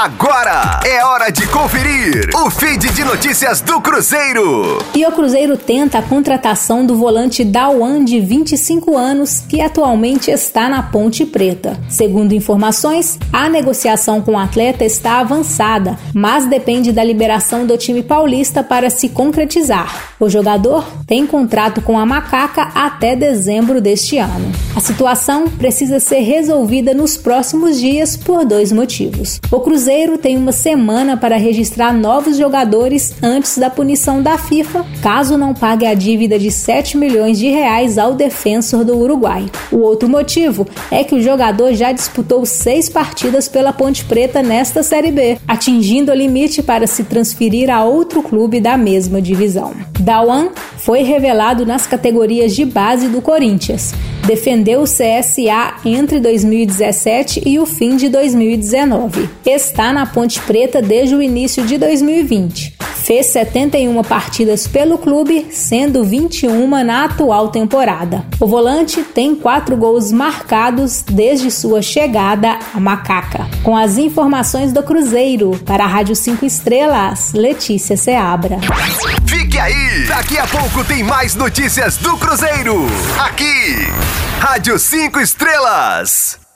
Agora é hora de conferir o feed de notícias do Cruzeiro. E o Cruzeiro tenta a contratação do volante Dawan de 25 anos, que atualmente está na Ponte Preta. Segundo informações, a negociação com o atleta está avançada, mas depende da liberação do time paulista para se concretizar. O jogador tem contrato com a Macaca até dezembro deste ano. A situação precisa ser resolvida nos próximos dias por dois motivos. O Cruzeiro tem uma semana para registrar novos jogadores antes da punição da FIFA, caso não pague a dívida de 7 milhões de reais ao defensor do Uruguai. O outro motivo é que o jogador já disputou seis partidas pela Ponte Preta nesta Série B, atingindo o limite para se transferir a outro clube da mesma divisão. Dawan foi revelado nas categorias de base do Corinthians. Defendeu o CSA entre 2017 e o fim de 2019. Está na Ponte Preta desde o início de 2020. Fez 71 partidas pelo clube, sendo 21 na atual temporada. O volante tem quatro gols marcados desde sua chegada a Macaca. Com as informações do Cruzeiro, para a Rádio 5 Estrelas, Letícia Seabra. Fique aí! Daqui a pouco tem mais notícias do Cruzeiro. Aqui, Rádio 5 Estrelas.